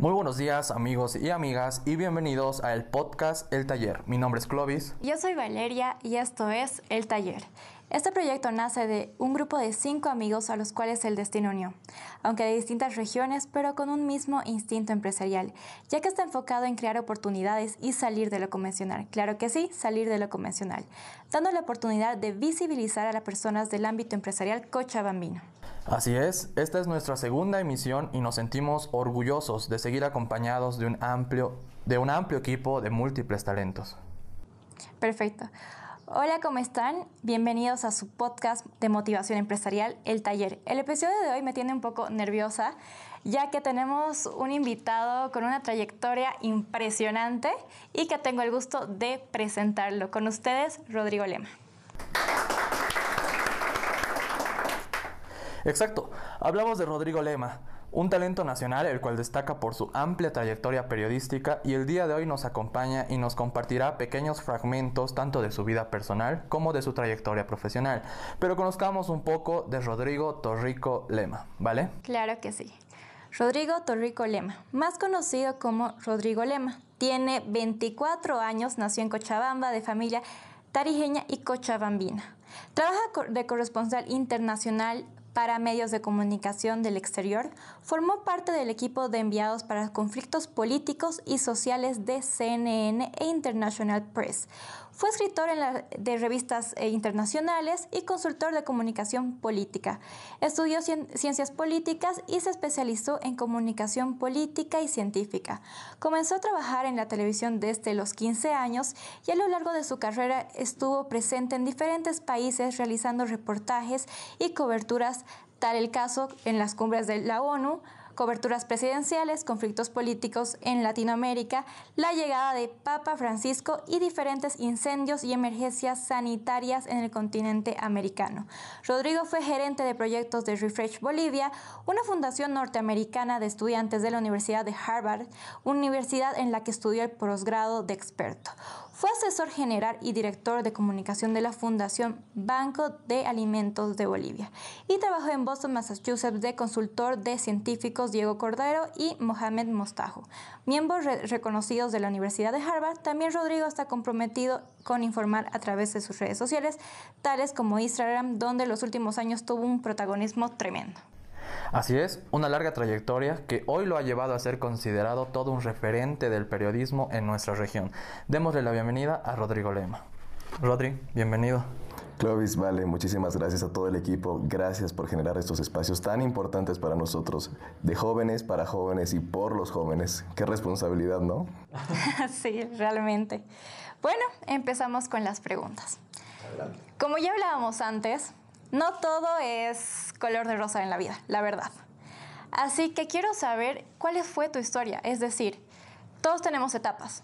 Muy buenos días amigos y amigas y bienvenidos a el podcast El Taller. Mi nombre es Clovis. Yo soy Valeria y esto es El Taller. Este proyecto nace de un grupo de cinco amigos a los cuales el destino unió, aunque de distintas regiones, pero con un mismo instinto empresarial, ya que está enfocado en crear oportunidades y salir de lo convencional. Claro que sí, salir de lo convencional, dando la oportunidad de visibilizar a las personas del ámbito empresarial cochabambino. Así es, esta es nuestra segunda emisión y nos sentimos orgullosos de seguir acompañados de un amplio, de un amplio equipo de múltiples talentos. Perfecto. Hola, ¿cómo están? Bienvenidos a su podcast de motivación empresarial, El Taller. El episodio de hoy me tiene un poco nerviosa, ya que tenemos un invitado con una trayectoria impresionante y que tengo el gusto de presentarlo. Con ustedes, Rodrigo Lema. Exacto, hablamos de Rodrigo Lema, un talento nacional el cual destaca por su amplia trayectoria periodística y el día de hoy nos acompaña y nos compartirá pequeños fragmentos tanto de su vida personal como de su trayectoria profesional. Pero conozcamos un poco de Rodrigo Torrico Lema, ¿vale? Claro que sí. Rodrigo Torrico Lema, más conocido como Rodrigo Lema, tiene 24 años, nació en Cochabamba de familia tarijeña y cochabambina. Trabaja de corresponsal internacional para medios de comunicación del exterior, formó parte del equipo de enviados para conflictos políticos y sociales de CNN e International Press. Fue escritor de revistas eh, internacionales y consultor de comunicación política. Estudió ciencias políticas y se especializó en comunicación política y científica. Comenzó a trabajar en la televisión desde los 15 años y a lo largo de su carrera estuvo presente en diferentes países realizando reportajes y coberturas, tal el caso en las cumbres de la ONU, coberturas presidenciales, conflictos políticos en Latinoamérica, la llegada de Papa Francisco y diferentes incendios y emergencias sanitarias en el continente americano. Rodrigo fue gerente de proyectos de Refresh Bolivia, una fundación norteamericana de estudiantes de la Universidad de Harvard, universidad en la que estudió el posgrado de experto. Fue asesor general y director de comunicación de la Fundación Banco de Alimentos de Bolivia y trabajó en Boston, Massachusetts de consultor de científicos Diego Cordero y Mohamed Mostajo. Miembros reconocidos de la Universidad de Harvard, también Rodrigo está comprometido con informar a través de sus redes sociales, tales como Instagram, donde los últimos años tuvo un protagonismo tremendo. Así es, una larga trayectoria que hoy lo ha llevado a ser considerado todo un referente del periodismo en nuestra región. Démosle la bienvenida a Rodrigo Lema. Rodri, bienvenido. Clovis, vale, muchísimas gracias a todo el equipo. Gracias por generar estos espacios tan importantes para nosotros, de jóvenes para jóvenes y por los jóvenes. Qué responsabilidad, ¿no? sí, realmente. Bueno, empezamos con las preguntas. Como ya hablábamos antes, no todo es color de rosa en la vida, la verdad. Así que quiero saber cuál fue tu historia. Es decir, todos tenemos etapas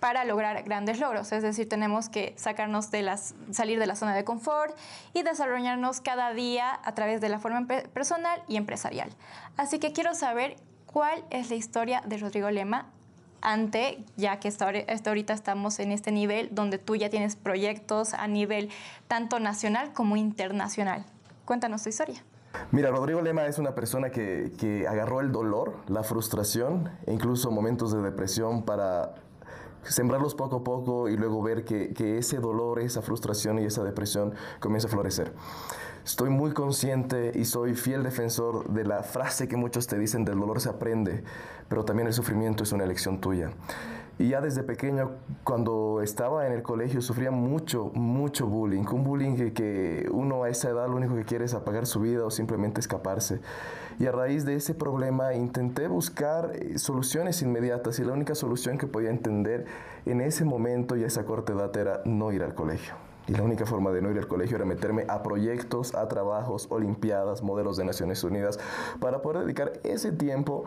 para lograr grandes logros, es decir, tenemos que sacarnos de las, salir de la zona de confort y desarrollarnos cada día a través de la forma personal y empresarial. Así que quiero saber cuál es la historia de Rodrigo Lema ante, ya que hasta ahorita estamos en este nivel donde tú ya tienes proyectos a nivel tanto nacional como internacional. Cuéntanos tu historia. Mira, Rodrigo Lema es una persona que, que agarró el dolor, la frustración e incluso momentos de depresión para sembrarlos poco a poco y luego ver que, que, ese dolor, esa frustración y esa depresión comienza a florecer. Estoy muy consciente y soy fiel defensor de la frase que muchos te dicen del dolor se aprende, pero también el sufrimiento es una elección tuya. Y ya desde pequeño, cuando estaba en el colegio, sufría mucho, mucho bullying. Un bullying que, que, uno a esa edad lo único que quiere es apagar su vida o simplemente escaparse. Y a raíz de ese problema intenté buscar eh, soluciones inmediatas y la única solución que podía entender en ese momento y a esa corta edad era no ir al colegio. Y la única forma de no ir al colegio era meterme a proyectos, a trabajos, olimpiadas, modelos de Naciones Unidas, para poder dedicar ese tiempo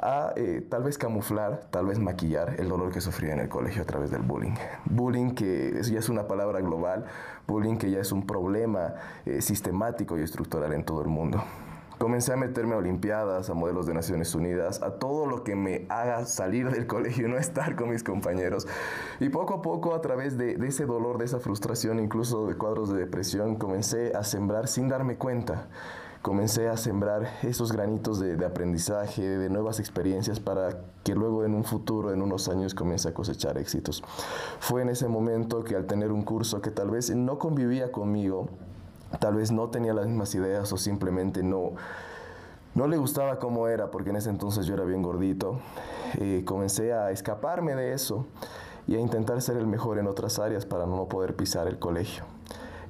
a eh, tal vez camuflar, tal vez maquillar el dolor que sufría en el colegio a través del bullying. Bullying que ya es una palabra global, bullying que ya es un problema eh, sistemático y estructural en todo el mundo. Comencé a meterme a Olimpiadas, a modelos de Naciones Unidas, a todo lo que me haga salir del colegio y no estar con mis compañeros. Y poco a poco, a través de, de, ese dolor, de esa frustración, incluso de cuadros de depresión, comencé a sembrar sin darme cuenta comencé a sembrar esos granitos de, aprendizaje, de nuevas experiencias para que luego en un futuro, en unos años, comience a cosechar éxitos. Fue en ese momento que al tener un curso que tal vez no convivía conmigo, tal vez no tenía las mismas ideas o simplemente no, no le gustaba cómo era, porque en ese entonces yo era bien gordito, eh, comencé a escaparme de eso y a intentar ser el mejor en otras áreas para no poder pisar el colegio.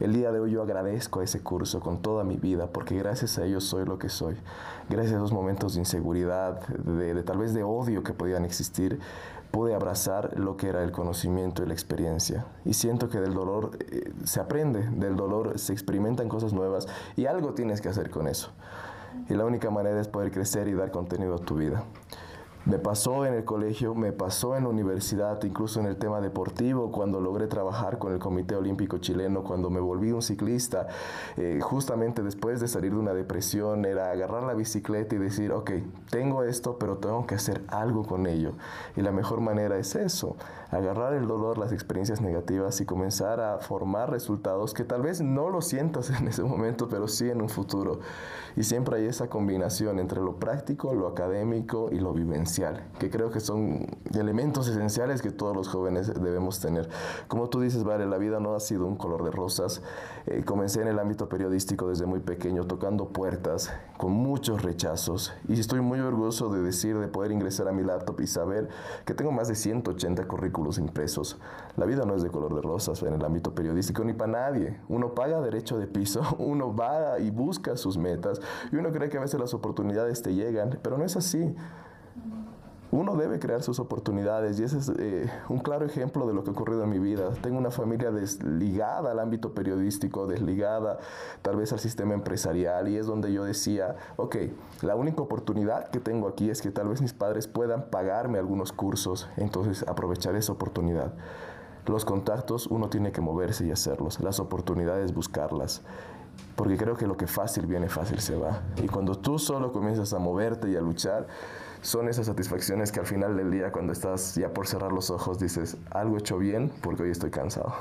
El día de hoy yo agradezco ese curso con toda mi vida porque gracias a ellos soy lo que soy. Gracias a esos momentos de inseguridad, de, tal vez de odio que podían existir, pude abrazar lo que era el conocimiento y la experiencia. Y siento que del dolor eh, se aprende, del dolor se experimentan cosas nuevas y algo tienes que hacer con eso. Y la única manera es poder crecer y dar contenido a tu vida. Me pasó en el colegio, me pasó en la universidad, incluso en el tema deportivo, cuando logré trabajar con el Comité Olímpico Chileno, cuando me volví un ciclista, eh, justamente después de salir de una depresión, era agarrar la bicicleta y decir, ok, tengo esto, pero tengo que hacer algo con ello. Y la mejor manera es eso, agarrar el dolor, las experiencias negativas y comenzar a formar resultados que tal vez no lo sientas en ese momento, pero sí en un futuro. Y siempre hay esa combinación entre lo práctico, lo académico y lo vivencial, que creo que son elementos esenciales que todos los jóvenes debemos tener. Como tú dices, Vale, la vida no ha sido un color de rosas. Eh, comencé en el ámbito periodístico desde muy pequeño, tocando puertas, con muchos rechazos. Y estoy muy orgulloso de decir, de poder ingresar a mi laptop y saber que tengo más de 180 currículos impresos. La vida no es de color de rosas en el ámbito periodístico ni para nadie. Uno paga derecho de piso, uno va y busca sus metas y uno cree que a veces las oportunidades te llegan, pero no es así. Uno debe crear sus oportunidades y ese es eh, un claro ejemplo de lo que ha ocurrido en mi vida. Tengo una familia desligada al ámbito periodístico, desligada tal vez al sistema empresarial y es donde yo decía, ok, la única oportunidad que tengo aquí es que tal vez mis padres puedan pagarme algunos cursos, entonces aprovechar esa oportunidad. Los contactos uno tiene que moverse y hacerlos, las oportunidades buscarlas porque creo que lo que fácil viene, fácil se va. Y cuando tú solo comienzas a moverte y a luchar, son esas satisfacciones que al final del día, cuando estás ya por cerrar los ojos, dices, algo hecho bien porque hoy estoy cansado.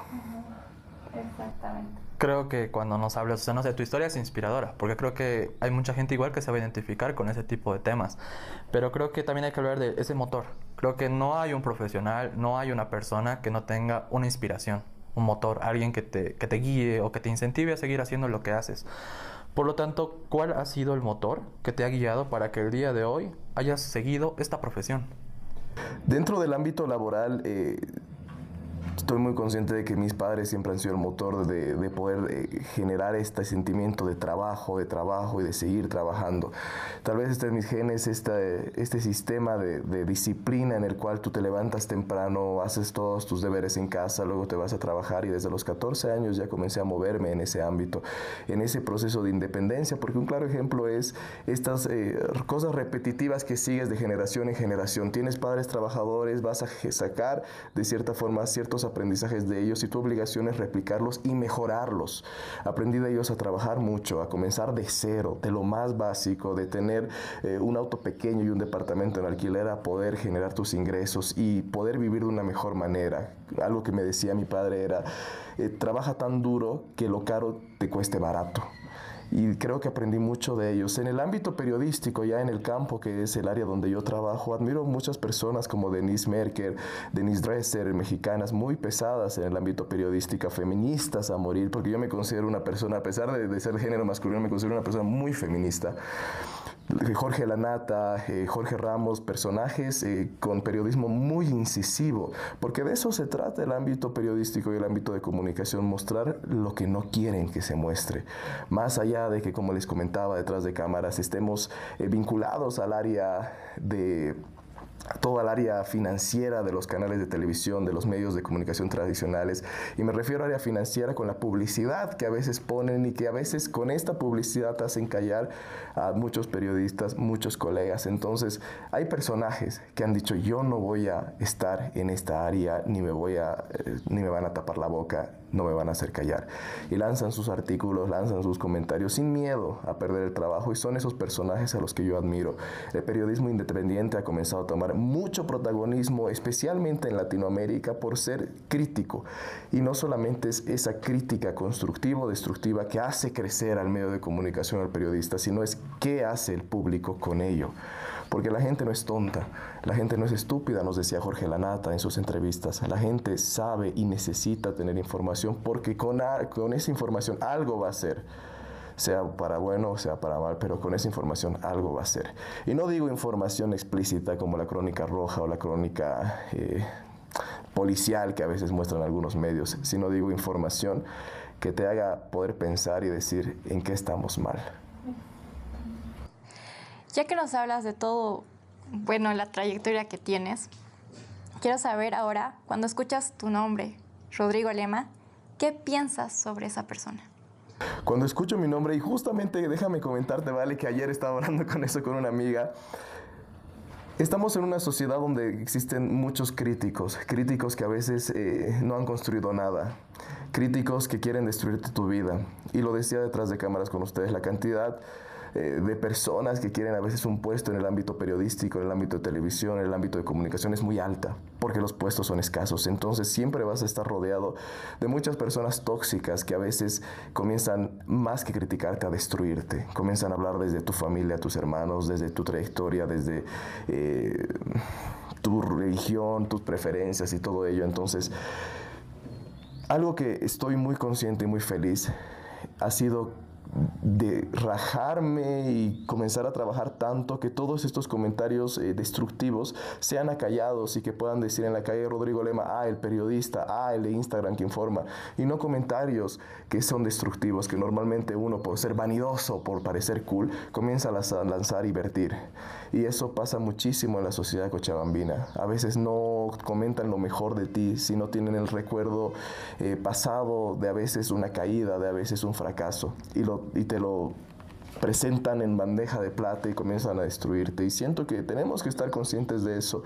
Exactamente. Creo que cuando nos hablas, o sea, no sé, tu historia es inspiradora, porque creo que hay mucha gente igual que se va a identificar con ese tipo de temas, pero creo que también hay que hablar de ese motor. Creo que no hay un profesional, no hay una persona que no tenga una inspiración un motor, alguien que te, que te guíe o que te incentive a seguir haciendo lo que haces. Por lo tanto, ¿cuál ha sido el motor que te ha guiado para que el día de hoy hayas seguido esta profesión? Dentro del ámbito laboral, eh, estoy muy consciente de que mis padres siempre han sido el motor de, de poder eh, generar este sentimiento de trabajo, de trabajo y de seguir trabajando. Tal vez este mis genes, este, este sistema de, de, disciplina en el cual tú te levantas temprano, haces todos tus deberes en casa, luego te vas a trabajar y desde los 14 años ya comencé a moverme en ese ámbito, en ese proceso de independencia, porque un claro ejemplo es estas eh, cosas repetitivas que sigues de generación en generación. Tienes padres trabajadores, vas a sacar de cierta forma ciertos aprendizajes de ellos y tu obligación es replicarlos y mejorarlos. Aprendí de ellos a trabajar mucho, a comenzar de cero, de lo más básico, de tener eh, un auto pequeño y un departamento en alquiler a poder generar tus ingresos y poder vivir de una mejor manera. Algo que me decía mi padre era, eh, trabaja tan duro que lo caro te cueste barato y creo que aprendí mucho de ellos. En el ámbito periodístico, ya en el campo, que es el área donde yo trabajo, admiro muchas personas como Denise Merker, Denise Dresser, mexicanas muy pesadas en el ámbito periodístico, feministas a morir, porque yo me considero una persona, a pesar de, de ser género masculino, me considero una persona muy feminista. Jorge Lanata, eh, Jorge Ramos, personajes eh, con periodismo muy incisivo, porque de eso se trata el ámbito periodístico y el ámbito de comunicación, mostrar lo que no quieren que se muestre, más allá de que, como les comentaba detrás de cámaras, estemos eh, vinculados al área de toda el área financiera de los canales de televisión, de los medios de comunicación tradicionales. Y me refiero a área financiera con la publicidad que a veces ponen y que a veces con esta publicidad hacen callar a muchos periodistas, muchos colegas. Entonces, hay personajes que han dicho, yo no voy a estar en esta área, ni me, voy a, eh, ni me van a tapar la boca no me van a hacer callar. Y lanzan sus artículos, lanzan sus comentarios sin miedo a perder el trabajo y son esos personajes a los que yo admiro. El periodismo independiente ha comenzado a tomar mucho protagonismo, especialmente en Latinoamérica, por ser crítico. Y no solamente es esa crítica constructiva o destructiva que hace crecer al medio de comunicación al periodista, sino es qué hace el público con ello. Porque la gente no es tonta, la gente no es estúpida, nos decía Jorge Lanata en sus entrevistas. La gente sabe y necesita tener información porque con, con esa información algo va a ser sea para bueno o sea para mal, pero con esa información algo va a ser. Y no digo información explícita como la crónica roja o la crónica eh, policial que a veces muestran algunos medios, sino digo información que te haga poder pensar y decir en qué estamos mal. Ya que nos hablas de todo, bueno, la trayectoria que tienes, quiero saber ahora, cuando escuchas tu nombre, Rodrigo Lema, ¿qué piensas sobre esa persona? Cuando escucho mi nombre, y justamente déjame comentarte, vale, que ayer estaba hablando con eso con una amiga, Estamos en una sociedad donde existen muchos críticos, críticos que a veces eh, no han construido nada, críticos que quieren destruirte tu vida. Y lo decía detrás de cámaras con ustedes, la cantidad eh, de personas que quieren a veces un puesto en el ámbito periodístico, en el ámbito de televisión, en el ámbito de comunicación es muy alta, porque los puestos son escasos. Entonces siempre vas a estar rodeado de muchas personas tóxicas que a veces comienzan más que criticarte a destruirte. Comienzan a hablar desde tu familia, tus hermanos, desde tu trayectoria, desde... Eh, tu religión, tus preferencias y todo ello. Entonces, algo que estoy muy consciente y muy feliz ha sido de rajarme y comenzar a trabajar tanto que todos estos comentarios eh, destructivos sean acallados y que puedan decir en la calle Rodrigo Lema, ah, el periodista, ah, el de Instagram que informa, y no comentarios que son destructivos, que normalmente uno por ser vanidoso, por parecer cool, comienza a lanzar y vertir. Y eso pasa muchísimo en la sociedad cochabambina. A veces no comentan lo mejor de ti, si no tienen el recuerdo eh, pasado de a veces una caída, de a veces un fracaso. Y lo y te lo presentan en bandeja de plata y comienzan a destruirte. Y siento que tenemos que estar conscientes de eso.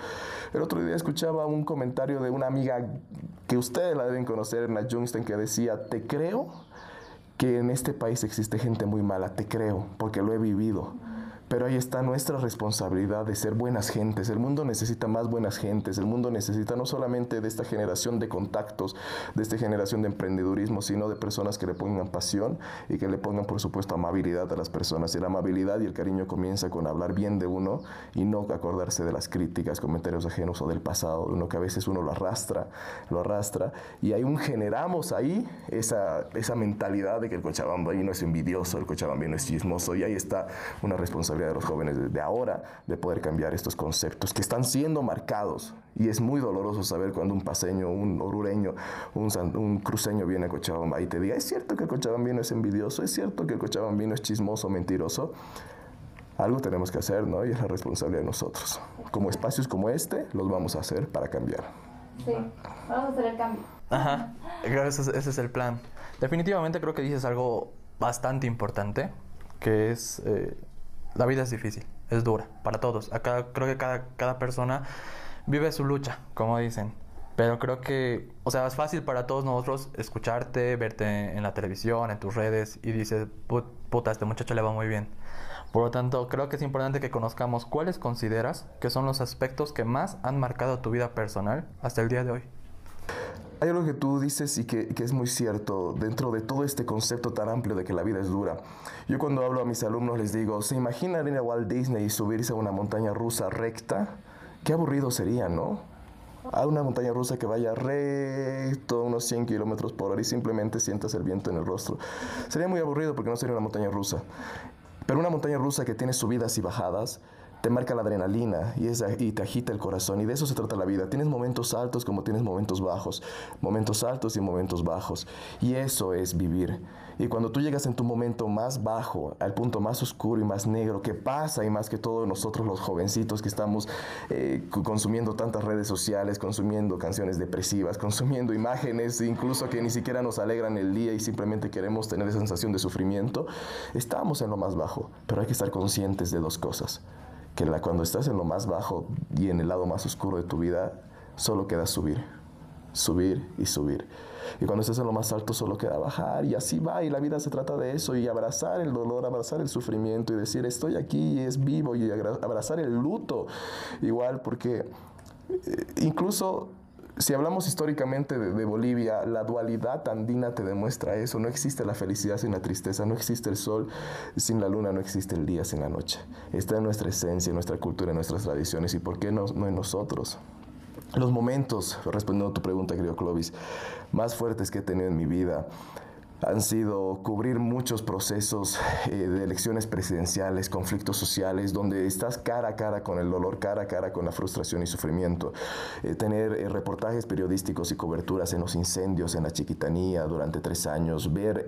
El otro día escuchaba un comentario de una amiga que ustedes la deben conocer, Erna Jungsten, que decía, te creo que en este país existe gente muy mala, te creo, porque lo he vivido. Pero ahí está nuestra responsabilidad de ser buenas gentes. El mundo necesita más buenas gentes. El mundo necesita no solamente de esta generación de contactos, de esta generación de emprendedurismo, sino de personas que le pongan pasión y que le pongan, por supuesto, amabilidad a las personas. Y la amabilidad y el cariño comienza con hablar bien de uno y no acordarse de las críticas, comentarios ajenos o del pasado de uno que a veces uno lo arrastra, lo arrastra. Y un generamos ahí esa, esa mentalidad de que el cochabambino es envidioso, el cochabambino es chismoso. Y ahí está una responsabilidad de los jóvenes de ahora de poder cambiar estos conceptos que están siendo marcados. Y es muy doloroso saber cuando un paseño, un orureño, un, un cruceño viene a Cochabamba y te diga, es cierto que el cochabambino es envidioso, es cierto que el cochabambino es chismoso, mentiroso. Algo tenemos que hacer, ¿no? Y es la responsabilidad de nosotros. Como espacios como este, los vamos a hacer para cambiar. Sí, vamos a hacer el cambio. Ajá, ese, ese es el plan. Definitivamente creo que dices algo bastante importante, que es eh, la vida es difícil, es dura para todos. Creo que cada, cada persona vive su lucha, como dicen. Pero creo que, o sea, es fácil para todos nosotros escucharte, verte en la televisión, en tus redes y dices, puta, este muchacho le va muy bien. Por lo tanto, creo que es importante que conozcamos cuáles consideras que son los aspectos que más han marcado tu vida personal hasta el día de hoy. Hay algo que tú dices y que, es muy cierto dentro de todo este concepto tan amplio de que la vida es dura. Yo cuando hablo a mis alumnos les digo, ¿se imaginan ir a Walt Disney y subirse a una montaña rusa recta? Qué aburrido sería, ¿no? A una montaña rusa que vaya recto unos 100 kilómetros por hora y simplemente sientas el viento en el rostro. Sería muy aburrido porque no sería una montaña rusa. Pero una montaña rusa que tiene subidas y bajadas, te marca la adrenalina y, y te agita el corazón y de eso se trata la vida. Tienes momentos altos como tienes momentos bajos, momentos altos y momentos bajos y eso es vivir. Y cuando tú llegas en tu momento más bajo, al punto más oscuro y más negro, que pasa y más que todos nosotros los jovencitos que estamos eh, consumiendo tantas redes sociales, consumiendo canciones depresivas, consumiendo imágenes incluso que ni siquiera nos alegran el día y simplemente queremos tener esa sensación de sufrimiento, estamos en lo más bajo, pero hay que estar conscientes de dos cosas que la, cuando estás en lo más bajo y en el lado más oscuro de tu vida, solo queda subir. subir y subir. Y cuando estás en lo más alto solo queda bajar y así va y la vida se trata de eso y abrazar el dolor, abrazar el sufrimiento y decir estoy aquí y es vivo y abrazar el luto igual porque eh, incluso si hablamos históricamente de, Bolivia, la dualidad andina te demuestra eso. No existe la felicidad sin la tristeza, no existe el sol sin la luna, no existe el día sin la noche. Está en nuestra esencia, en nuestra cultura, en nuestras tradiciones y por qué no, no en nosotros. Los momentos, respondiendo a tu pregunta, querido Clovis, más fuertes que he tenido en mi vida han sido cubrir muchos procesos eh, de elecciones presidenciales, conflictos sociales, donde estás cara a cara con el dolor, cara a cara con la frustración y sufrimiento. Eh, tener eh, reportajes periodísticos y coberturas en los incendios en la Chiquitanía durante tres años, ver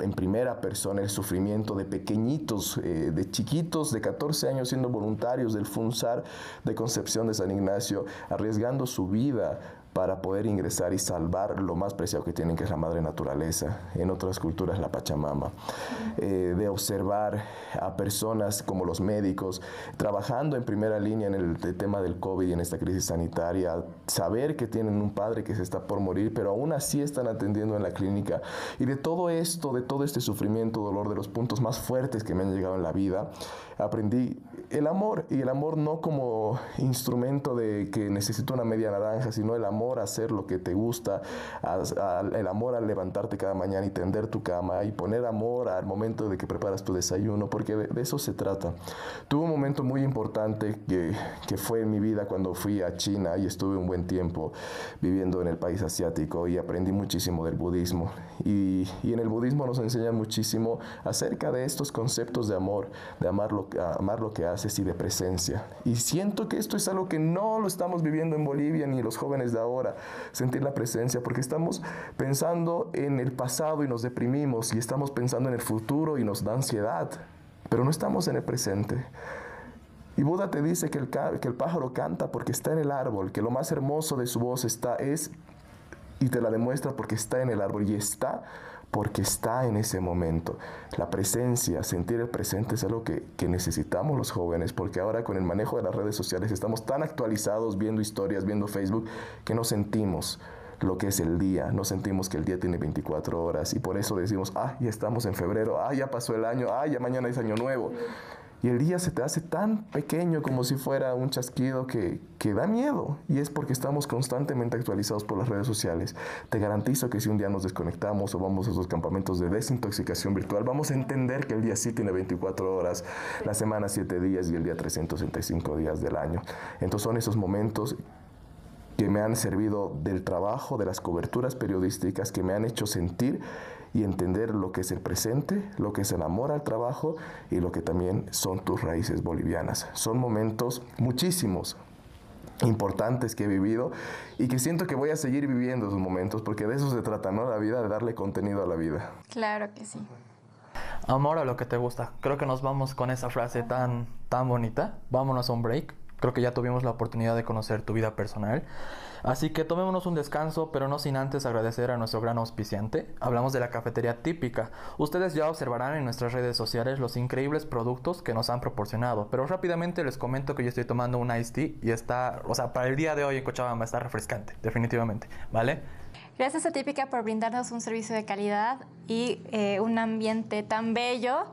en primera persona el sufrimiento de pequeñitos, de chiquitos de 14 años siendo voluntarios del FUNSAR de Concepción de San Ignacio, arriesgando su vida para poder ingresar y salvar lo más preciado que tienen, que es la madre naturaleza, en otras culturas la Pachamama, eh, de observar a personas como los médicos trabajando en primera línea en el, tema del COVID y en esta crisis sanitaria, saber que tienen un padre que se está por morir, pero aún así están atendiendo en la clínica, y de todo esto, de todo este sufrimiento, dolor, de los puntos más fuertes que me han llegado en la vida, aprendí el amor, y el amor no como instrumento de que necesito una media naranja, sino el amor a hacer lo que te gusta, el amor a levantarte cada mañana y tender tu cama y poner amor al momento de que preparas tu desayuno, porque de, eso se trata. Tuve un momento muy importante que, que, fue en mi vida cuando fui a China y estuve un buen tiempo viviendo en el país asiático y aprendí muchísimo del budismo. Y, y en el budismo nos enseñan muchísimo acerca de estos conceptos de amor, de amar lo, amar lo que haces y de presencia. Y siento que esto es algo que no lo estamos viviendo en Bolivia ni los jóvenes de ahora, sentir la presencia, porque estamos pensando en el pasado y nos deprimimos y estamos pensando en el futuro y nos da ansiedad, pero no estamos en el presente. Y Buda te dice que el, que el pájaro canta porque está en el árbol, que lo más hermoso de su voz está es y te la demuestra porque está en el árbol y está porque está en ese momento. La presencia, sentir el presente es algo que, necesitamos los jóvenes, porque ahora con el manejo de las redes sociales estamos tan actualizados viendo historias, viendo Facebook, que no sentimos lo que es el día, no sentimos que el día tiene 24 horas y por eso decimos, ah, ya estamos en febrero, ah, ya pasó el año, ah, ya mañana es año nuevo. Y el día se te hace tan pequeño como si fuera un chasquido que, que, da miedo. Y es porque estamos constantemente actualizados por las redes sociales. Te garantizo que si un día nos desconectamos o vamos a esos campamentos de desintoxicación virtual, vamos a entender que el día sí tiene 24 horas, la semana 7 días y el día 365 días del año. Entonces son esos momentos que me han servido del trabajo, de las coberturas periodísticas, que me han hecho sentir y entender lo que es el presente, lo que es el amor al trabajo y lo que también son tus raíces bolivianas. Son momentos muchísimos importantes que he vivido y que siento que voy a seguir viviendo esos momentos porque de eso se trata, ¿no? La vida, de darle contenido a la vida. Claro que sí. Amor a lo que te gusta. Creo que nos vamos con esa frase tan, tan bonita. Vámonos a un break. Creo que ya tuvimos la oportunidad de conocer tu vida personal. Así que tomémonos un descanso, pero no sin antes agradecer a nuestro gran auspiciante. Hablamos de la cafetería típica. Ustedes ya observarán en nuestras redes sociales los increíbles productos que nos han proporcionado, pero rápidamente les comento que yo estoy tomando un iced tea y está, o sea, para el día de hoy en Cochabamba está refrescante, definitivamente, ¿vale? Gracias a Típica por brindarnos un servicio de calidad y eh, un ambiente tan bello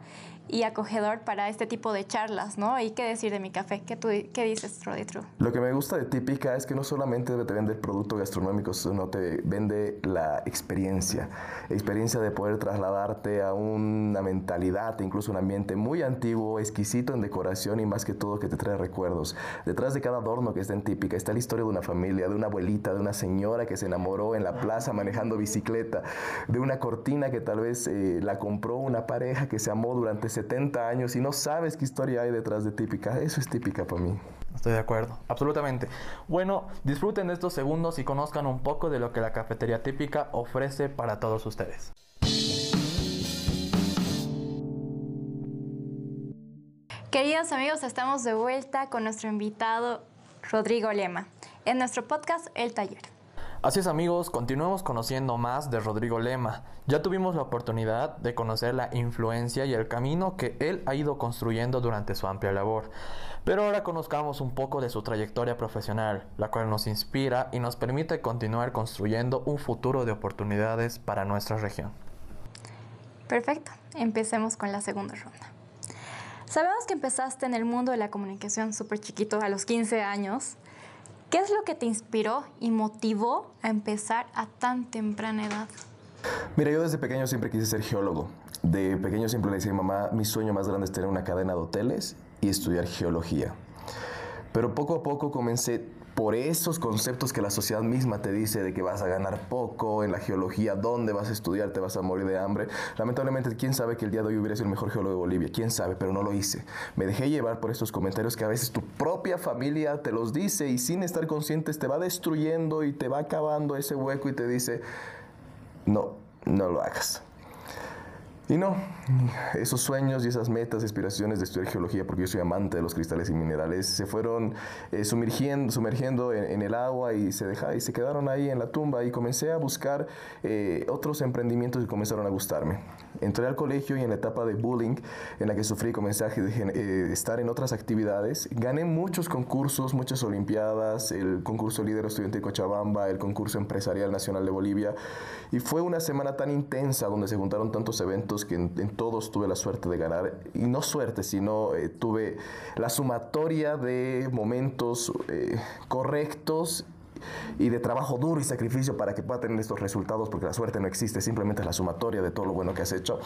y acogedor para este tipo de charlas, ¿no? ¿Y qué decir de mi café? ¿Qué, tú, qué dices, True? Lo que me gusta de Típica es que no solamente te vende el producto gastronómico, sino te vende la experiencia. Experiencia de poder trasladarte a una mentalidad, incluso un ambiente muy antiguo, exquisito en decoración y más que todo que te trae recuerdos. Detrás de cada adorno que está en Típica está la historia de una familia, de una abuelita, de una señora que se enamoró en la plaza manejando bicicleta, de una cortina que tal vez eh, la compró una pareja que se amó durante 70 años y no sabes qué historia hay detrás de típica. Eso es típica para mí. Estoy de acuerdo, absolutamente. Bueno, disfruten de estos segundos y conozcan un poco de lo que la cafetería típica ofrece para todos ustedes. Queridos amigos, estamos de vuelta con nuestro invitado Rodrigo Lema en nuestro podcast El Taller. Así es amigos, continuemos conociendo más de Rodrigo Lema. Ya tuvimos la oportunidad de conocer la influencia y el camino que él ha ido construyendo durante su amplia labor. Pero ahora conozcamos un poco de su trayectoria profesional, la cual nos inspira y nos permite continuar construyendo un futuro de oportunidades para nuestra región. Perfecto, empecemos con la segunda ronda. Sabemos que empezaste en el mundo de la comunicación súper chiquito, a los 15 años. ¿Qué es lo que te inspiró y motivó a empezar a tan temprana edad? Mira, yo desde pequeño siempre quise ser geólogo. De pequeño siempre le decía a mi mamá, mi sueño más grande es tener una cadena de hoteles y estudiar geología. Pero poco a poco comencé por esos conceptos que la sociedad misma te dice de que vas a ganar poco en la geología, dónde vas a estudiar, te vas a morir de hambre. Lamentablemente, quién sabe que el día de hoy hubiera sido el mejor geólogo de Bolivia, quién sabe, pero no lo hice. Me dejé llevar por estos comentarios que a veces tu propia familia te los dice y sin estar conscientes te va destruyendo y te va acabando ese hueco y te dice, no, no lo hagas. Y no, esos sueños y esas metas, aspiraciones de estudiar geología, porque yo soy amante de los cristales y minerales, se fueron eh, sumergiendo, sumergiendo en, el agua y se, dejaron, y se quedaron ahí en la tumba y comencé a buscar eh, otros emprendimientos que comenzaron a gustarme. Entré al colegio y en la etapa de bullying en la que sufrí comencé a eh, estar en otras actividades. Gané muchos concursos, muchas olimpiadas, el concurso líder estudiante de Cochabamba, el concurso empresarial nacional de Bolivia y fue una semana tan intensa donde se juntaron tantos eventos que en, todos tuve la suerte de ganar. Y no suerte, sino eh, tuve la sumatoria de momentos eh, correctos y de trabajo duro y sacrificio para que pueda tener estos resultados, porque la suerte no existe, simplemente es la sumatoria de todo lo bueno que has hecho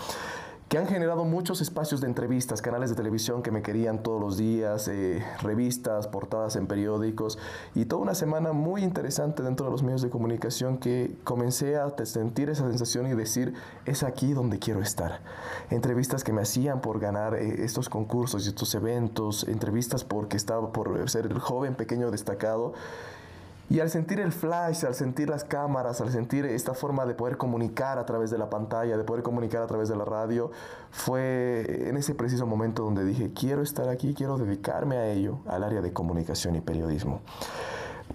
que han generado muchos espacios de entrevistas, canales de televisión que me querían todos los días, eh, revistas, portadas en periódicos y toda una semana muy interesante dentro de los medios de comunicación que comencé a sentir esa sensación y decir, es aquí donde quiero estar. Entrevistas que me hacían por ganar eh, estos concursos y estos eventos, entrevistas porque estaba por ser el joven pequeño destacado y al sentir el flash, al sentir las cámaras, al sentir esta forma de poder comunicar a través de la pantalla, de poder comunicar a través de la radio, fue en ese preciso momento donde dije, quiero estar aquí, quiero dedicarme a ello, al área de comunicación y periodismo.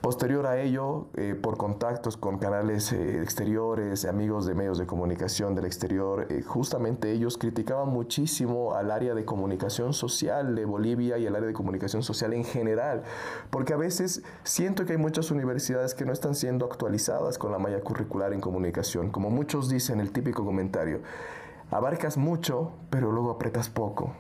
Posterior a ello, eh, por contactos con canales eh, exteriores, amigos de medios de comunicación del exterior, eh, justamente ellos criticaban muchísimo al área de comunicación social de Bolivia y al área de comunicación social en general, porque a veces siento que hay muchas universidades que no están siendo actualizadas con la malla curricular en comunicación, como muchos dicen el típico comentario, abarcas mucho, pero luego apretas poco.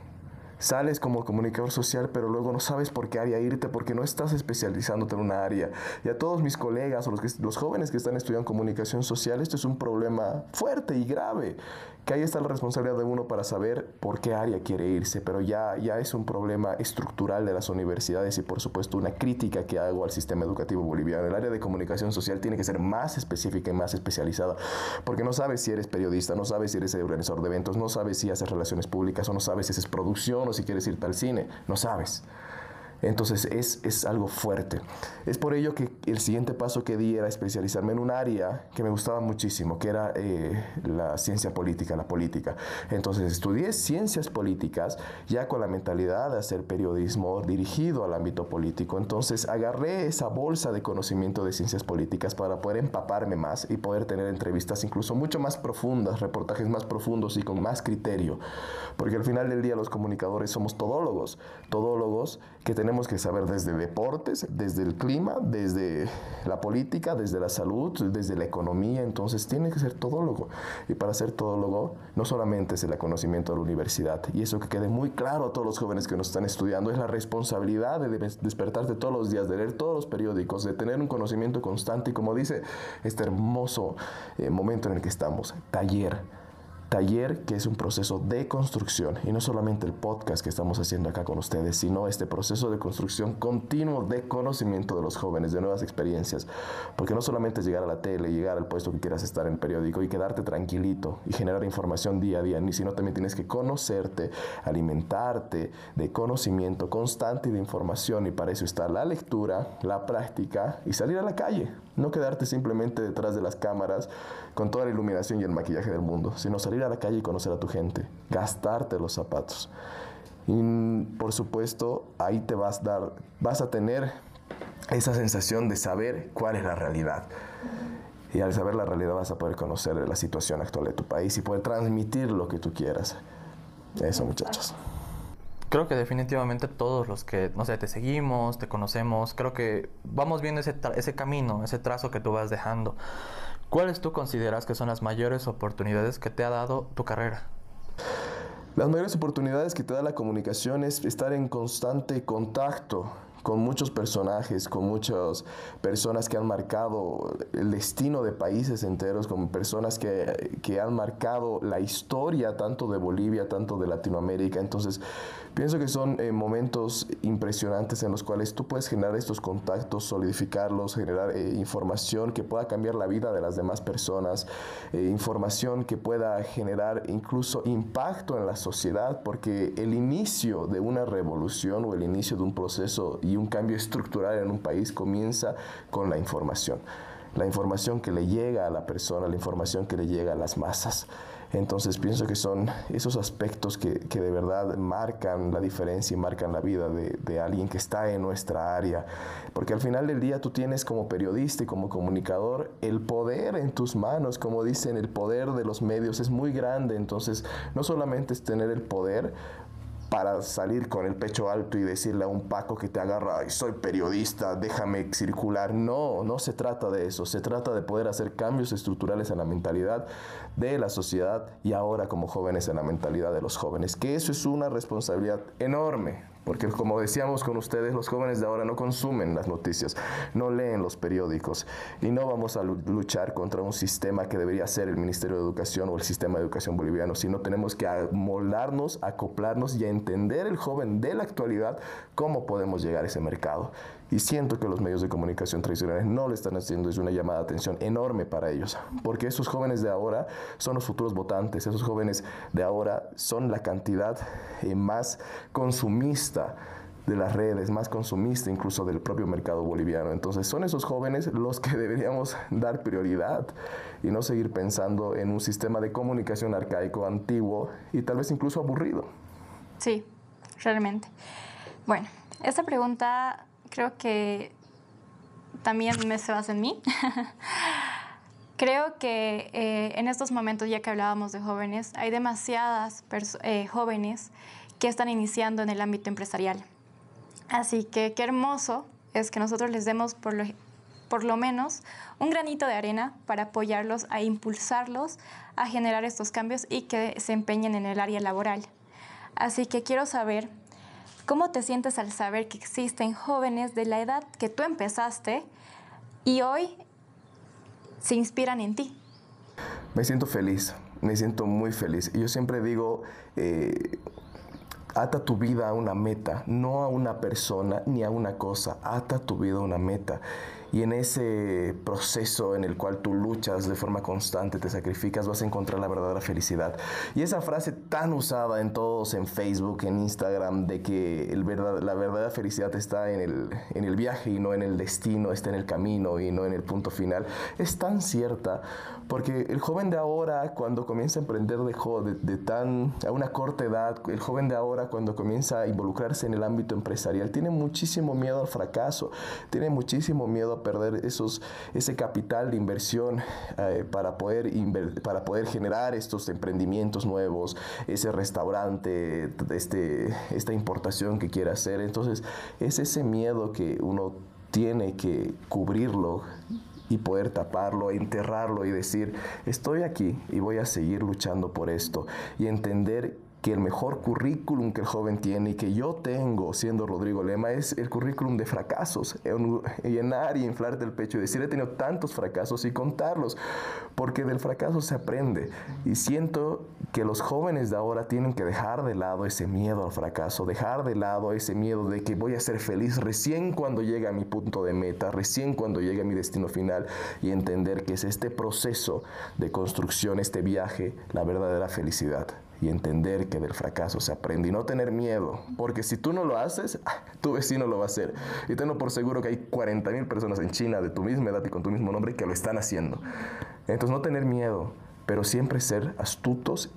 Sales como comunicador social, pero luego no sabes por qué área irte porque no estás especializándote en una área. Y a todos mis colegas o los, los jóvenes que están estudiando comunicación social, esto es un problema fuerte y grave que ahí está la responsabilidad de uno para saber por qué área quiere irse, pero ya, ya es un problema estructural de las universidades y por supuesto una crítica que hago al sistema educativo boliviano. El área de comunicación social tiene que ser más específica y más especializada, porque no sabes si eres periodista, no sabes si eres organizador de eventos, no sabes si haces relaciones públicas o no sabes si haces producción o si quieres irte al cine, no sabes. Entonces es, es, algo fuerte. Es por ello que el siguiente paso que di era especializarme en un área que me gustaba muchísimo, que era eh, la ciencia política, la política. Entonces estudié ciencias políticas ya con la mentalidad de hacer periodismo dirigido al ámbito político. Entonces agarré esa bolsa de conocimiento de ciencias políticas para poder empaparme más y poder tener entrevistas incluso mucho más profundas, reportajes más profundos y con más criterio. Porque al final del día los comunicadores somos todólogos, todólogos que tenemos que saber desde deportes, desde el clima, desde la política, desde la salud, desde la economía. Entonces tiene que ser todólogo. Y para ser todólogo no solamente es el conocimiento de la universidad. Y eso que quede muy claro a todos los jóvenes que nos están estudiando es la responsabilidad de despertarte todos los días, de leer todos los periódicos, de tener un conocimiento constante y como dice este hermoso eh, momento en el que estamos, taller taller que es un proceso de construcción y no solamente el podcast que estamos haciendo acá con ustedes, sino este proceso de construcción continuo de conocimiento de los jóvenes, de nuevas experiencias, porque no solamente es llegar a la tele, llegar al puesto que quieras estar en el periódico y quedarte tranquilito y generar información día a día, sino también tienes que conocerte, alimentarte de conocimiento constante y de información y para eso está la lectura, la práctica y salir a la calle, no quedarte simplemente detrás de las cámaras con toda la iluminación y el maquillaje del mundo, sino salir a la calle y conocer a tu gente, gastarte los zapatos. Y por supuesto, ahí te vas, dar, vas a tener esa sensación de saber cuál es la realidad. Y al saber la realidad vas a poder conocer la situación actual de tu país y poder transmitir lo que tú quieras. Eso, muchachos. Creo que definitivamente todos los que, no sé, te seguimos, te conocemos, creo que vamos viendo ese, ese camino, ese trazo que tú vas dejando. ¿Cuáles tú consideras que son las mayores oportunidades que te ha dado tu carrera? Las mayores oportunidades que te da la comunicación es estar en constante contacto con muchos personajes, con muchas personas que han marcado el destino de países enteros, con personas que, que han marcado la historia tanto de Bolivia, tanto de Latinoamérica. Entonces, pienso que son eh, momentos impresionantes en los cuales tú puedes generar estos contactos, solidificarlos, generar eh, información que pueda cambiar la vida de las demás personas, eh, información que pueda generar incluso impacto en la sociedad, porque el inicio de una revolución o el inicio de un proceso y un cambio estructural en un país comienza con la información. La información que le llega a la persona, la información que le llega a las masas. Entonces pienso que son esos aspectos que, de verdad marcan la diferencia y marcan la vida de, de, alguien que está en nuestra área. Porque al final del día tú tienes como periodista y como comunicador el poder en tus manos, como dicen, el poder de los medios es muy grande. Entonces no solamente es tener el poder, para salir con el pecho alto y decirle a un Paco que te agarra, soy periodista, déjame circular. No, no se trata de eso. Se trata de poder hacer cambios estructurales en la mentalidad de la sociedad y ahora como jóvenes en la mentalidad de los jóvenes. Que eso es una responsabilidad enorme porque como decíamos con ustedes, los jóvenes de ahora no consumen las noticias, no leen los periódicos y no vamos a luchar contra un sistema que debería ser el Ministerio de Educación o el sistema de educación boliviano, sino tenemos que moldarnos, acoplarnos y entender el joven de la actualidad cómo podemos llegar a ese mercado. Y siento que los medios de comunicación tradicionales no le están haciendo, es una llamada de atención enorme para ellos, porque esos jóvenes de ahora son los futuros votantes, esos jóvenes de ahora son la cantidad eh, más consumista de las redes, más consumista incluso del propio mercado boliviano. Entonces son esos jóvenes los que deberíamos dar prioridad y no seguir pensando en un sistema de comunicación arcaico, antiguo y tal vez incluso aburrido. Sí, realmente. Bueno, esta pregunta creo que también me se basa en mí. creo que eh, en estos momentos, ya que hablábamos de jóvenes, hay demasiadas eh, jóvenes que están iniciando en el ámbito empresarial. Así que qué hermoso es que nosotros les demos por lo, por lo menos un granito de arena para apoyarlos, a impulsarlos a generar estos cambios y que se empeñen en el área laboral. Así que quiero saber ¿Cómo te sientes al saber que existen jóvenes de la edad que tú empezaste y hoy se inspiran en ti? Me siento feliz, me siento muy feliz. Yo siempre digo, eh, ata tu vida a una meta, no a una persona ni a una cosa, ata tu vida a una meta y en ese proceso en el cual tú luchas de forma constante, te sacrificas, vas a encontrar la verdadera felicidad. Y esa frase tan usada en todos, en Facebook, en Instagram, de que el verdad, la verdadera felicidad está en el, en el viaje y no en el destino, está en el camino y no en el punto final, es tan cierta, porque el joven de ahora, cuando comienza a emprender de, de, de tan, a una corta edad, el joven de ahora, cuando comienza a involucrarse en el ámbito empresarial, tiene muchísimo miedo al fracaso, tiene muchísimo miedo a perder esos, ese capital de inversión eh, para, poder para poder generar estos emprendimientos nuevos, ese restaurante, este, esta importación que quiere hacer. Entonces, es ese miedo que uno tiene que cubrirlo y poder taparlo, enterrarlo y decir, estoy aquí y voy a seguir luchando por esto y entender que el mejor currículum que el joven tiene y que yo tengo siendo Rodrigo Lema es el currículum de fracasos, llenar y inflarte el pecho y decir he tenido tantos fracasos y contarlos, porque del fracaso se aprende. Y siento que los jóvenes de ahora tienen que dejar de lado ese miedo al fracaso, dejar de lado ese miedo de que voy a ser feliz recién cuando llegue a mi punto de meta, recién cuando llegue a mi destino final y entender que es este proceso de construcción, este viaje, la verdadera felicidad y entender que del fracaso se aprende y no tener miedo, porque si tú no lo haces, tu vecino lo va a hacer. Y tengo por seguro que hay 40 mil personas en China de tu misma edad y con tu mismo nombre que lo están haciendo. Entonces no tener miedo, pero siempre ser astutos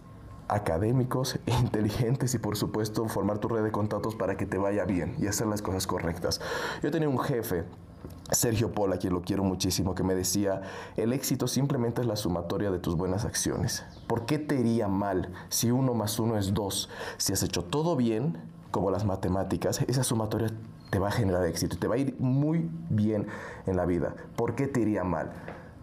académicos inteligentes y por supuesto formar tu red de contactos para que te vaya bien y hacer las cosas correctas. Yo tenía un jefe Sergio Pola, quien lo quiero muchísimo, que me decía, el éxito simplemente es la sumatoria de tus buenas acciones. ¿Por qué te iría mal si uno más uno es dos? Si has hecho todo bien, como las matemáticas, esa sumatoria te va a generar éxito te va a ir muy bien en la vida. ¿Por qué te iría mal?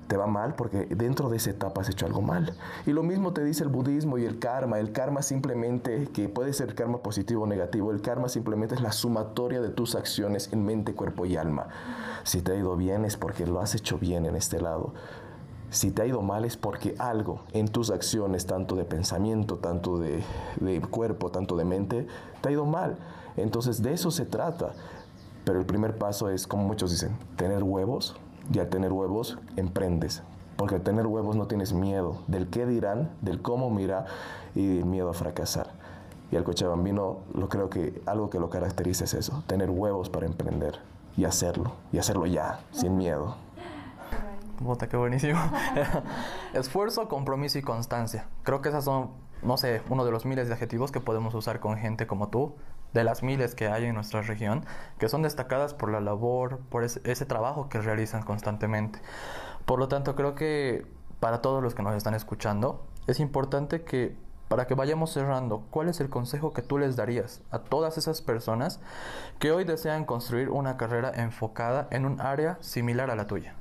Te va mal porque dentro de esa etapa has hecho algo mal. Y lo mismo te dice el budismo y el karma. El karma simplemente, que puede ser karma positivo o negativo, el karma simplemente es la sumatoria de tus acciones en mente, cuerpo y alma. Si te ha ido bien es porque lo has hecho bien en este lado. Si te ha ido mal es porque algo en tus acciones, tanto de pensamiento, tanto de, de cuerpo, tanto de mente, te ha ido mal. Entonces de eso se trata. Pero el primer paso es, como muchos dicen, tener huevos, y al tener huevos, emprendes. Porque al tener huevos no tienes miedo del qué dirán, del cómo mira y miedo a fracasar. Y al cochabambino lo creo que algo que lo caracteriza es eso, tener huevos para emprender y hacerlo, y hacerlo ya, sin miedo. Bota, qué buenísimo. Esfuerzo, compromiso y constancia. Creo que esas son, no sé, uno de los miles de adjetivos que podemos usar con gente como tú, de las miles que hay en nuestra región, que son destacadas por la labor, por ese, trabajo que realizan constantemente. Por lo tanto, creo que para todos los que nos están escuchando, es importante que para que vayamos cerrando, ¿cuál es el consejo que tú les darías a todas esas personas que hoy desean construir una carrera enfocada en un área similar a la tuya?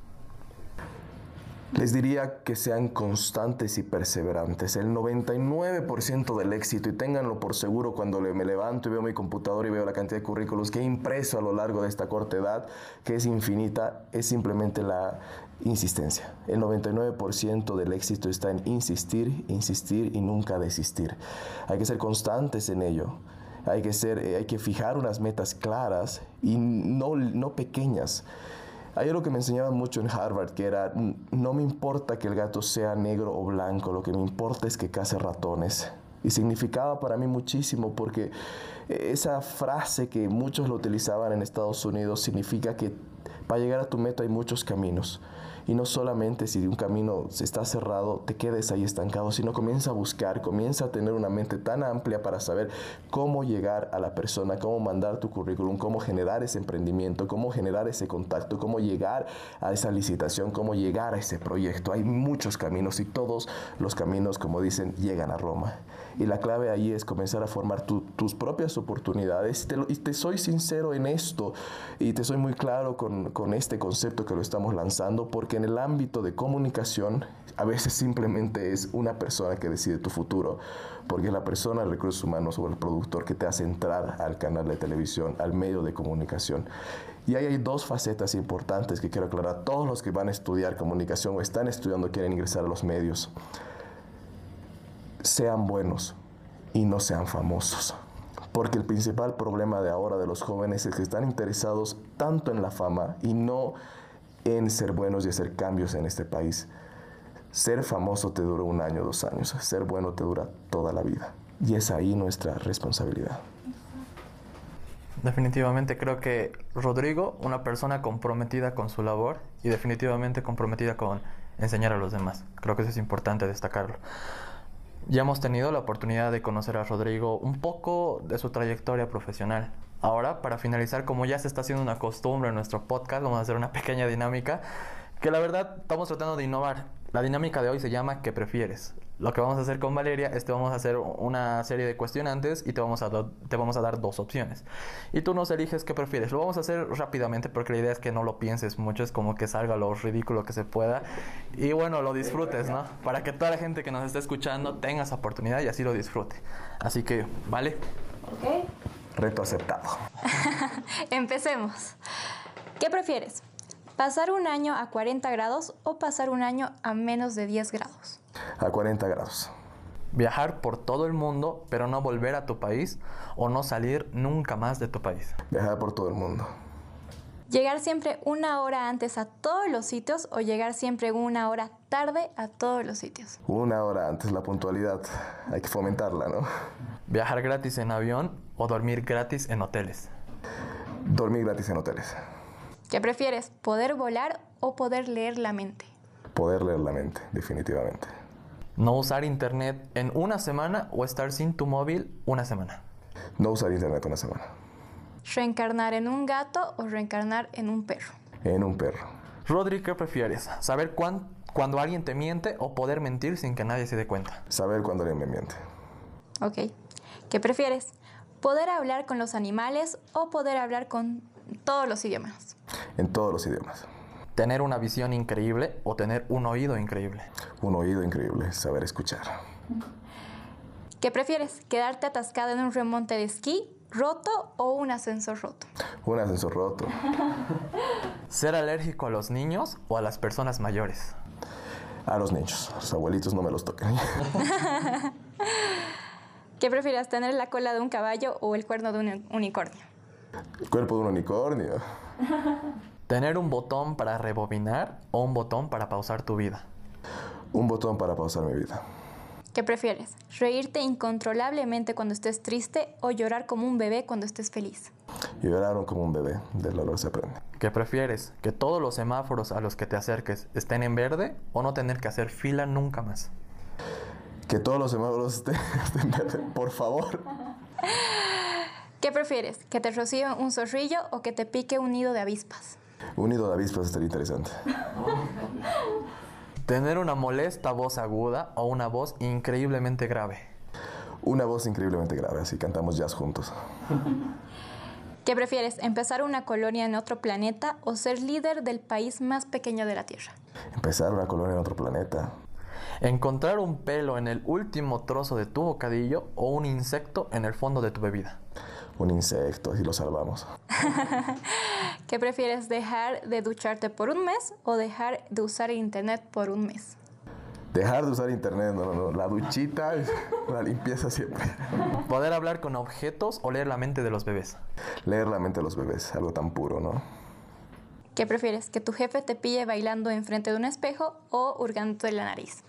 Les diría que sean constantes y perseverantes. El 99% del éxito, y ténganlo por seguro cuando me levanto y veo mi computador y veo la cantidad de currículos que he impreso a lo largo de esta corta edad, que es infinita, es simplemente la insistencia. El 99% del éxito está en insistir, insistir y nunca desistir. Hay que ser constantes en ello. Hay que, ser, eh, hay que fijar unas metas claras y no, no pequeñas. Hay algo que me enseñaban mucho en Harvard, que era, no me importa que el gato sea negro o blanco, lo que me importa es que case ratones. Y significaba para mí muchísimo porque esa frase que muchos lo utilizaban en Estados Unidos significa que para llegar a tu meta hay muchos caminos. Y no solamente si un camino se está cerrado, te quedes ahí estancado, sino comienza a buscar, comienza a tener una mente tan amplia para saber cómo llegar a la persona, cómo mandar tu currículum, cómo generar ese emprendimiento, cómo generar ese contacto, cómo llegar a esa licitación, cómo llegar a ese proyecto. Hay muchos caminos y todos los caminos, como dicen, llegan a Roma. Y la clave ahí es comenzar a formar tus propias oportunidades. y te soy sincero en esto y te soy muy claro con, con este concepto que lo estamos lanzando, porque en el ámbito de comunicación a veces simplemente es una persona que decide tu futuro, porque es la persona de recursos humanos o el productor que te hace entrar al canal de televisión, al medio de comunicación. Y ahí hay dos facetas importantes que quiero aclarar todos los que van a estudiar comunicación o están estudiando quieren ingresar a los medios sean buenos y no sean famosos. Porque el principal problema de ahora de los jóvenes es que están interesados tanto en la fama y no en ser buenos y hacer cambios en este país. Ser famoso te dura un año, dos años. Ser bueno te dura toda la vida. Y es ahí nuestra responsabilidad. Definitivamente creo que Rodrigo, una persona comprometida con su labor y definitivamente comprometida con enseñar a los demás. Creo que eso es importante destacarlo. Ya hemos tenido la oportunidad de conocer a Rodrigo un poco de su trayectoria profesional. Ahora, para finalizar, como ya se está haciendo una costumbre en nuestro podcast, vamos a hacer una pequeña dinámica que la verdad estamos tratando de innovar. La dinámica de hoy se llama ¿Qué prefieres? Lo que vamos a hacer con Valeria es que vamos a hacer una serie de cuestionantes y te vamos, a te vamos a dar dos opciones. Y tú nos eliges qué prefieres. Lo vamos a hacer rápidamente porque la idea es que no lo pienses mucho, es como que salga lo ridículo que se pueda. Y bueno, lo disfrutes, ¿no? Para que toda la gente que nos esté escuchando tenga esa oportunidad y así lo disfrute. Así que, ¿vale? Ok. Reto aceptado. Empecemos. ¿Qué prefieres? ¿Pasar un año a 40 grados o pasar un año a menos de 10 grados? A 40 grados. Viajar por todo el mundo, pero no volver a tu país o no salir nunca más de tu país. Viajar por todo el mundo. Llegar siempre una hora antes a todos los sitios o llegar siempre una hora tarde a todos los sitios. Una hora antes, la puntualidad. Hay que fomentarla, ¿no? Viajar gratis en avión o dormir gratis en hoteles. Dormir gratis en hoteles. ¿Qué prefieres, poder volar o poder leer la mente? Poder leer la mente, definitivamente. No usar internet en una semana o estar sin tu móvil una semana. No usar internet una semana. ¿Reencarnar en un gato o reencarnar en un perro? En un perro. Rodri, ¿qué prefieres? ¿Saber cuán- cuando alguien te miente o poder mentir sin que nadie se dé cuenta? Saber cuando alguien me miente. Ok. ¿Qué prefieres? ¿Poder hablar con los animales o poder hablar con todos los idiomas? En todos los idiomas. ¿Tener una visión increíble o tener un oído increíble? Un oído increíble, saber escuchar. ¿Qué prefieres? ¿Quedarte atascado en un remonte de esquí roto o un ascensor roto? Un ascensor roto. ¿Ser alérgico a los niños o a las personas mayores? A los niños. Los abuelitos no me los tocan. ¿Qué prefieres? ¿Tener la cola de un caballo o el cuerno de un unicornio? El cuerpo de un unicornio. ¿Tener un botón para rebobinar o un botón para pausar tu vida? Un botón para pausar mi vida. ¿Qué prefieres? ¿Reírte incontrolablemente cuando estés triste o llorar como un bebé cuando estés feliz? Y lloraron como un bebé. Del dolor se aprende. ¿Qué prefieres? ¿Que todos los semáforos a los que te acerques estén en verde o no tener que hacer fila nunca más? Que todos los semáforos estén, estén verde, por favor. ¿Qué prefieres? ¿Que te rocíe un zorrillo o que te pique un nido de avispas? Un nido de avispas estaría interesante. ¿Tener una molesta voz aguda o una voz increíblemente grave? Una voz increíblemente grave, así cantamos jazz juntos. ¿Qué prefieres? ¿Empezar una colonia en otro planeta o ser líder del país más pequeño de la Tierra? Empezar una colonia en otro planeta. ¿Encontrar un pelo en el último trozo de tu bocadillo o un insecto en el fondo de tu bebida? Un insecto, así lo salvamos. ¿Qué prefieres? ¿Dejar de ducharte por un mes o dejar de usar internet por un mes? Dejar de usar internet, no, no, no. La duchita, la limpieza siempre. ¿Poder hablar con objetos o leer la mente de los bebés? Leer la mente de los bebés, algo tan puro, ¿no? ¿Qué prefieres? ¿Que tu jefe te pille bailando enfrente de un espejo o hurgándote la nariz?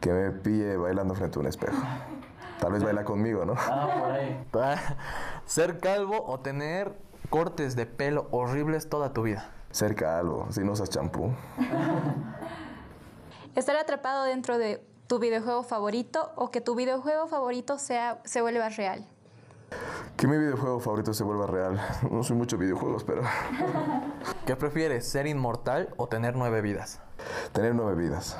Que me pille bailando frente a un espejo. Tal vez baila conmigo, ¿no? ¿Ser calvo o tener cortes de pelo horribles toda tu vida? Cerca algo, si no usas champú. ¿Estar atrapado dentro de tu videojuego favorito o que tu videojuego favorito sea, se vuelva real? Que mi videojuego favorito se vuelva real. No soy mucho videojuegos, pero ¿Qué prefieres, ser inmortal o tener nueve vidas? tener nueve vidas.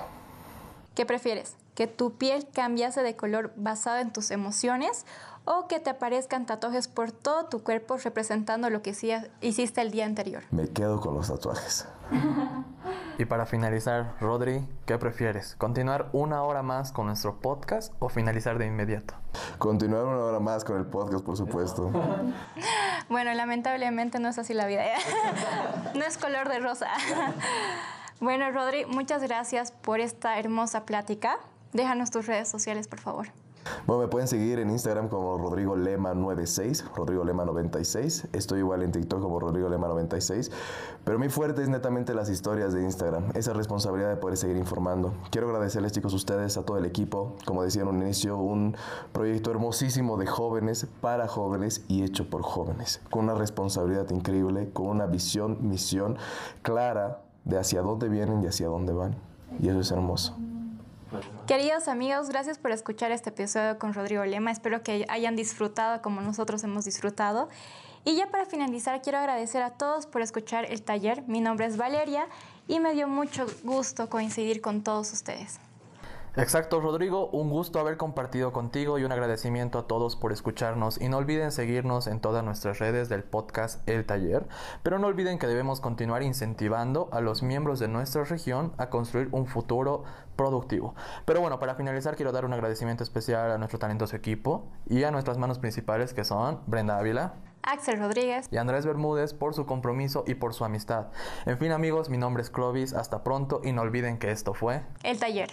¿Qué prefieres? ¿Que tu piel cambiase de color basado en tus emociones o que te aparezcan tatuajes por todo tu cuerpo representando lo que hiciste el día anterior? Me quedo con los tatuajes. Y para finalizar, Rodri, ¿qué prefieres? ¿Continuar una hora más con nuestro podcast o finalizar de inmediato? Continuar una hora más con el podcast, por supuesto. Bueno, lamentablemente no es así la vida. no es color de rosa. bueno, Rodri, muchas gracias por esta hermosa plática. Déjanos tus redes sociales, por favor. Bueno, me pueden seguir en Instagram como Rodrigo Lema96, Rodrigo Lema96. Estoy igual en TikTok como Rodrigo Lema96. Pero mi fuerte es netamente las historias de Instagram, esa responsabilidad de poder seguir informando. Quiero agradecerles, chicos, a ustedes, a todo el equipo. Como decía en un inicio, un proyecto hermosísimo de jóvenes, para jóvenes y hecho por jóvenes. Con una responsabilidad increíble, con una visión, misión clara de hacia dónde vienen y hacia dónde van. Y eso es hermoso. Queridos amigos, gracias por escuchar este episodio con Rodrigo Lema. Espero que hayan disfrutado como nosotros hemos disfrutado. Y ya para finalizar, quiero agradecer a todos por escuchar el taller. Mi nombre es Valeria y me dio mucho gusto coincidir con todos ustedes. Exacto, Rodrigo, un gusto haber compartido contigo y un agradecimiento a todos por escucharnos y no olviden seguirnos en todas nuestras redes del podcast El Taller, pero no olviden que debemos continuar incentivando a los miembros de nuestra región a construir un futuro productivo. Pero bueno, para finalizar quiero dar un agradecimiento especial a nuestro talentoso equipo y a nuestras manos principales que son Brenda Ávila, Axel Rodríguez y Andrés Bermúdez por su compromiso y por su amistad. En fin amigos, mi nombre es Clovis, hasta pronto y no olviden que esto fue El Taller.